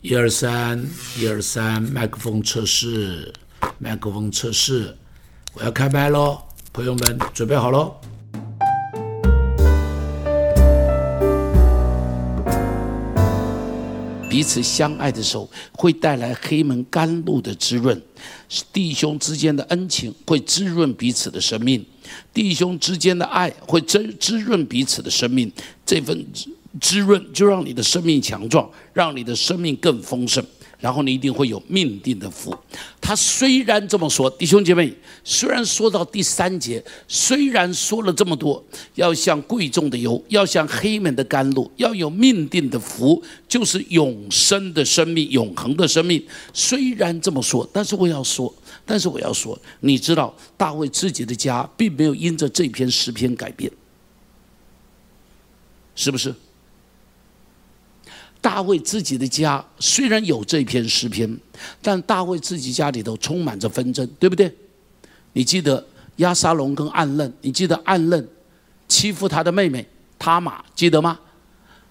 一二三，一二三，麦克风测试，麦克风测试，我要开麦喽，朋友们准备好喽。彼此相爱的时候，会带来黑门甘露的滋润；弟兄之间的恩情会滋润彼此的生命，弟兄之间的爱会滋滋润彼此的生命。这份滋润，就让你的生命强壮，让你的生命更丰盛。然后你一定会有命定的福。他虽然这么说，弟兄姐妹，虽然说到第三节，虽然说了这么多，要像贵重的油，要像黑门的甘露，要有命定的福，就是永生的生命，永恒的生命。虽然这么说，但是我要说，但是我要说，你知道，大卫自己的家并没有因着这篇诗篇改变，是不是？大卫自己的家虽然有这篇诗篇，但大卫自己家里头充满着纷争，对不对？你记得亚沙龙跟暗嫩，你记得暗嫩欺负他的妹妹塔玛，记得吗？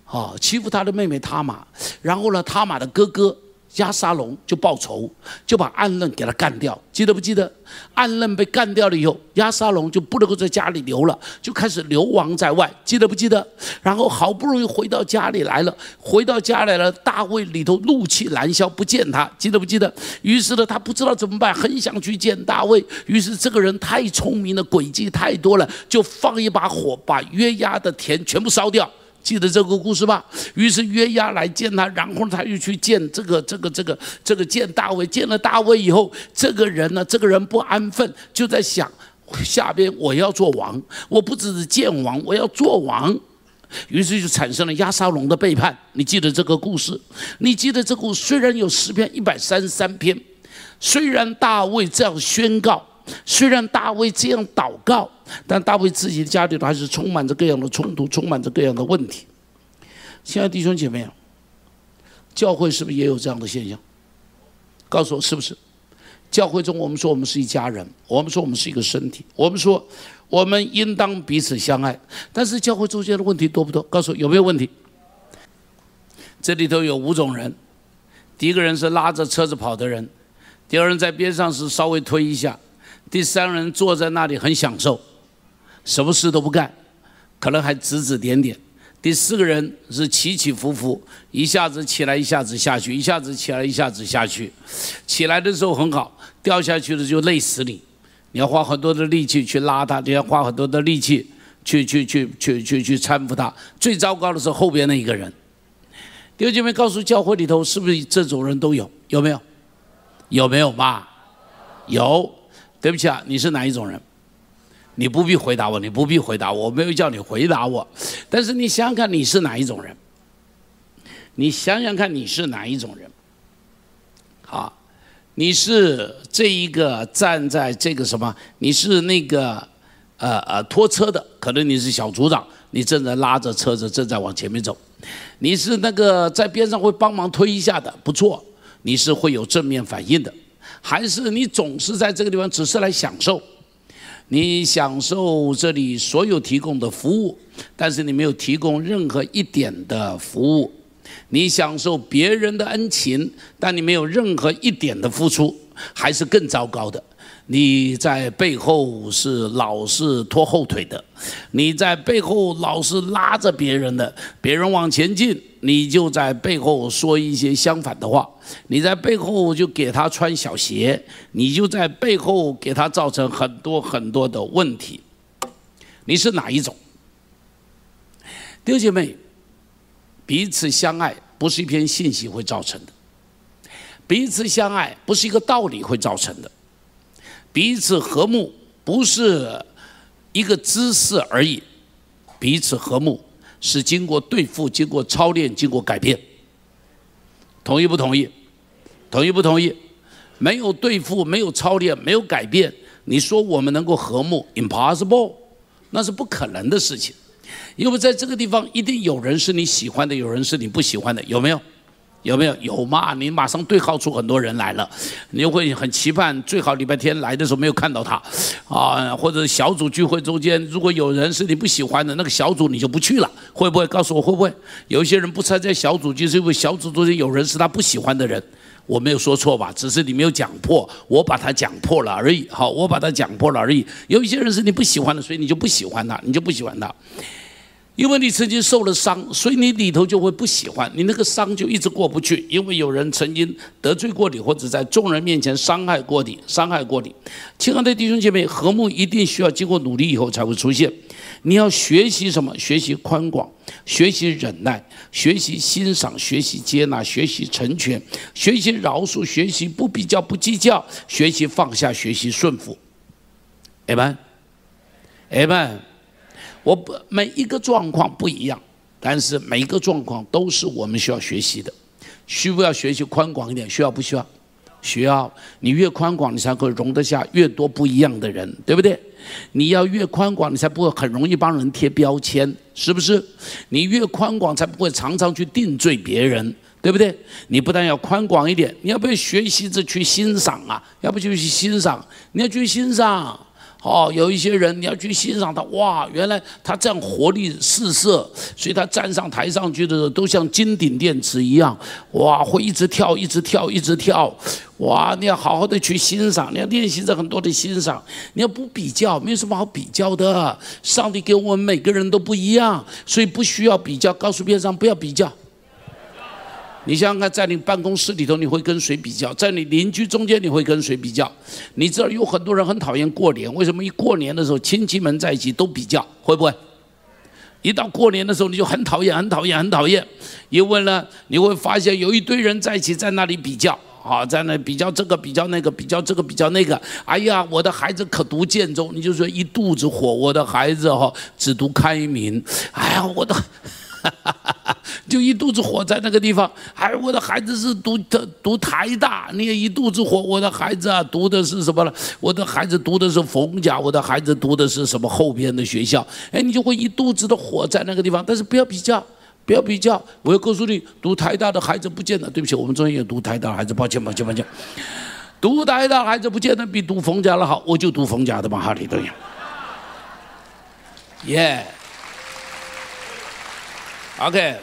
啊，欺负他的妹妹塔玛，然后呢，塔玛的哥哥。亚沙龙就报仇，就把暗嫩给他干掉，记得不记得？暗嫩被干掉了以后，亚沙龙就不能够在家里留了，就开始流亡在外，记得不记得？然后好不容易回到家里来了，回到家来了，大卫里头怒气难消，不见他，记得不记得？于是呢，他不知道怎么办，很想去见大卫。于是这个人太聪明了，诡计太多了，就放一把火，把约押的田全部烧掉。记得这个故事吧？于是约押来见他，然后他又去见这个、这个、这个、这个见大卫。见了大卫以后，这个人呢，这个人不安分，就在想：下边我要做王，我不只是见王，我要做王。于是就产生了亚沙龙的背叛。你记得这个故事？你记得这个故事？虽然有十篇一百三十三篇，虽然大卫这样宣告。虽然大卫这样祷告，但大卫自己的家里头还是充满着各样的冲突，充满着各样的问题。亲爱的弟兄姐妹，教会是不是也有这样的现象？告诉我是不是？教会中我们说我们是一家人，我们说我们是一个身体，我们说我们应当彼此相爱。但是教会中间的问题多不多？告诉我有没有问题？这里头有五种人：第一个人是拉着车子跑的人；第二人在边上是稍微推一下。第三个人坐在那里很享受，什么事都不干，可能还指指点点。第四个人是起起伏伏，一下子起来，一下子下去，一下子起来，一下子下去。起来的时候很好，掉下去了就累死你。你要花很多的力气去拉他，你要花很多的力气去去去去去去搀扶他。最糟糕的是后边那一个人。弟兄姐妹，告诉教会里头是不是这种人都有？有没有？有没有嘛？有。对不起啊，你是哪一种人？你不必回答我，你不必回答我，我没有叫你回答我。但是你想想看，你是哪一种人？你想想看，你是哪一种人？好，你是这一个站在这个什么？你是那个呃呃拖车的，可能你是小组长，你正在拉着车子正在往前面走。你是那个在边上会帮忙推一下的，不错，你是会有正面反应的。还是你总是在这个地方只是来享受，你享受这里所有提供的服务，但是你没有提供任何一点的服务，你享受别人的恩情，但你没有任何一点的付出，还是更糟糕的。你在背后是老是拖后腿的，你在背后老是拉着别人的，别人往前进，你就在背后说一些相反的话，你在背后就给他穿小鞋，你就在背后给他造成很多很多的问题。你是哪一种？弟兄姐妹，彼此相爱不是一篇信息会造成的，彼此相爱不是一个道理会造成的。彼此和睦不是一个姿势而已，彼此和睦是经过对付、经过操练、经过改变。同意不同意？同意不同意？没有对付，没有操练，没有改变，你说我们能够和睦？Impossible，那是不可能的事情。因为在这个地方，一定有人是你喜欢的，有人是你不喜欢的，有没有？有没有？有嘛？你马上对号出很多人来了，你就会很期盼，最好礼拜天来的时候没有看到他，啊，或者小组聚会中间，如果有人是你不喜欢的那个小组，你就不去了，会不会？告诉我会不会？有一些人不参加小组，就是因为小组中间有人是他不喜欢的人，我没有说错吧？只是你没有讲破，我把它讲破了而已。好，我把它讲破了而已。有一些人是你不喜欢的，所以你就不喜欢他，你就不喜欢他。因为你曾经受了伤，所以你里头就会不喜欢你那个伤就一直过不去。因为有人曾经得罪过你，或者在众人面前伤害过你，伤害过你。亲爱的弟兄姐妹，和睦一定需要经过努力以后才会出现。你要学习什么？学习宽广，学习忍耐，学习欣赏，学习接纳，学习成全，学习饶恕，学习不比较不计较，学习放下，学习顺服。Amen，Amen。我不每一个状况不一样，但是每一个状况都是我们需要学习的。需不要学习宽广一点？需要不需要？需要。你越宽广，你才会容得下越多不一样的人，对不对？你要越宽广，你才不会很容易帮人贴标签，是不是？你越宽广，才不会常常去定罪别人，对不对？你不但要宽广一点，你要不要学习着去欣赏啊？要不就去欣赏？你要去欣赏。哦，有一些人你要去欣赏他，哇，原来他这样活力四射，所以他站上台上去的时候都像金顶电池一样，哇，会一直跳，一直跳，一直跳，哇，你要好好的去欣赏，你要练习着很多的欣赏，你要不比较，没有什么好比较的，上帝给我们每个人都不一样，所以不需要比较，告诉边上不要比较。你想想看，在你办公室里头，你会跟谁比较？在你邻居中间，你会跟谁比较？你知道有很多人很讨厌过年，为什么？一过年的时候，亲戚们在一起都比较，会不会？一到过年的时候，你就很讨厌，很讨厌，很讨厌。因为呢，你会发现有一堆人在一起在那里比较，啊，在那比较这个，比较那个，比较这个，比较那个。哎呀，我的孩子可读建中，你就说一肚子火。我的孩子哈只读开明。哎呀，我的。就一肚子火在那个地方，哎，我的孩子是读的读台大，你也一肚子火。我的孩子啊，读的是什么了？我的孩子读的是冯家，我的孩子读的是什么后边的学校？哎，你就会一肚子的火在那个地方。但是不要比较，不要比较。我要告诉你，读台大的孩子不见得。对不起，我们中间有读台大的孩子，抱歉，抱歉，抱歉。读台大孩子不见得比读冯家的好，我就读冯家的嘛，哈利路亚。耶。OK，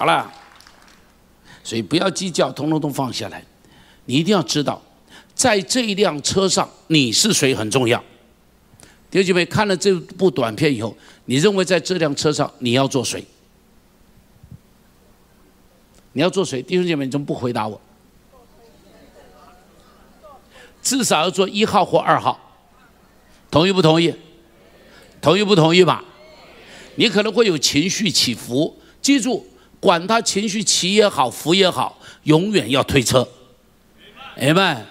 好了，所以不要计较，通通都放下来。你一定要知道，在这一辆车上你是谁很重要。弟兄姐妹，看了这部短片以后，你认为在这辆车上你要做谁？你要做谁？弟兄姐妹，你怎么不回答我？至少要做一号或二号，同意不同意？同意不同意吧？你可能会有情绪起伏，记住，管他情绪起也好，伏也好，永远要推车。明白？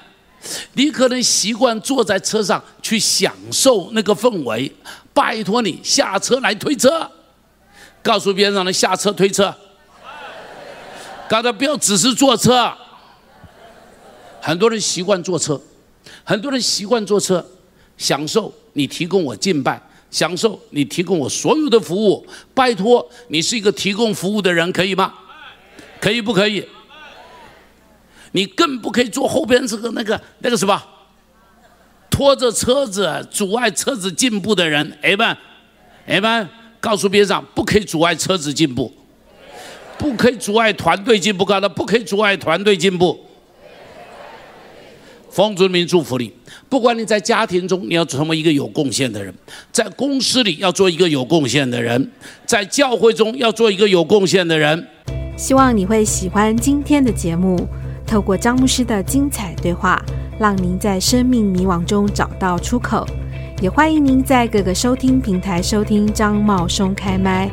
你可能习惯坐在车上去享受那个氛围，拜托你下车来推车，告诉边上的下车推车。刚才不要只是坐车，很多人习惯坐车，很多人习惯坐车，享受你提供我敬拜。享受你提供我所有的服务，拜托你是一个提供服务的人，可以吗？可以不可以？你更不可以坐后边这个那个那个什么，拖着车子阻碍车子进步的人。哎们，哎们，告诉边上不可以阻碍车子进步，不可以阻碍团队进步，告诉不可以阻碍团队进步。奉主名祝福你。不管你在家庭中，你要成为一个有贡献的人；在公司里要做一个有贡献的人；在教会中要做一个有贡献的人。希望你会喜欢今天的节目。透过张牧师的精彩对话，让您在生命迷惘中找到出口。也欢迎您在各个收听平台收听张茂松开麦。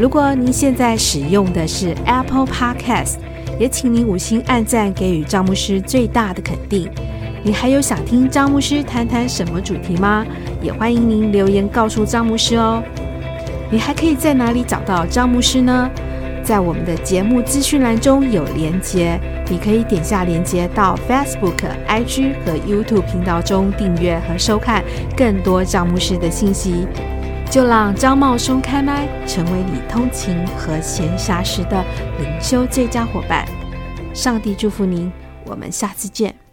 如果您现在使用的是 Apple Podcast，也请您五星按赞，给予张牧师最大的肯定。你还有想听张牧师谈谈什么主题吗？也欢迎您留言告诉张牧师哦。你还可以在哪里找到张牧师呢？在我们的节目资讯栏中有连接，你可以点下连接到 Facebook、IG 和 YouTube 频道中订阅和收看更多张牧师的信息。就让张茂松开麦，成为你通勤和闲暇时的灵修最佳伙伴。上帝祝福您，我们下次见。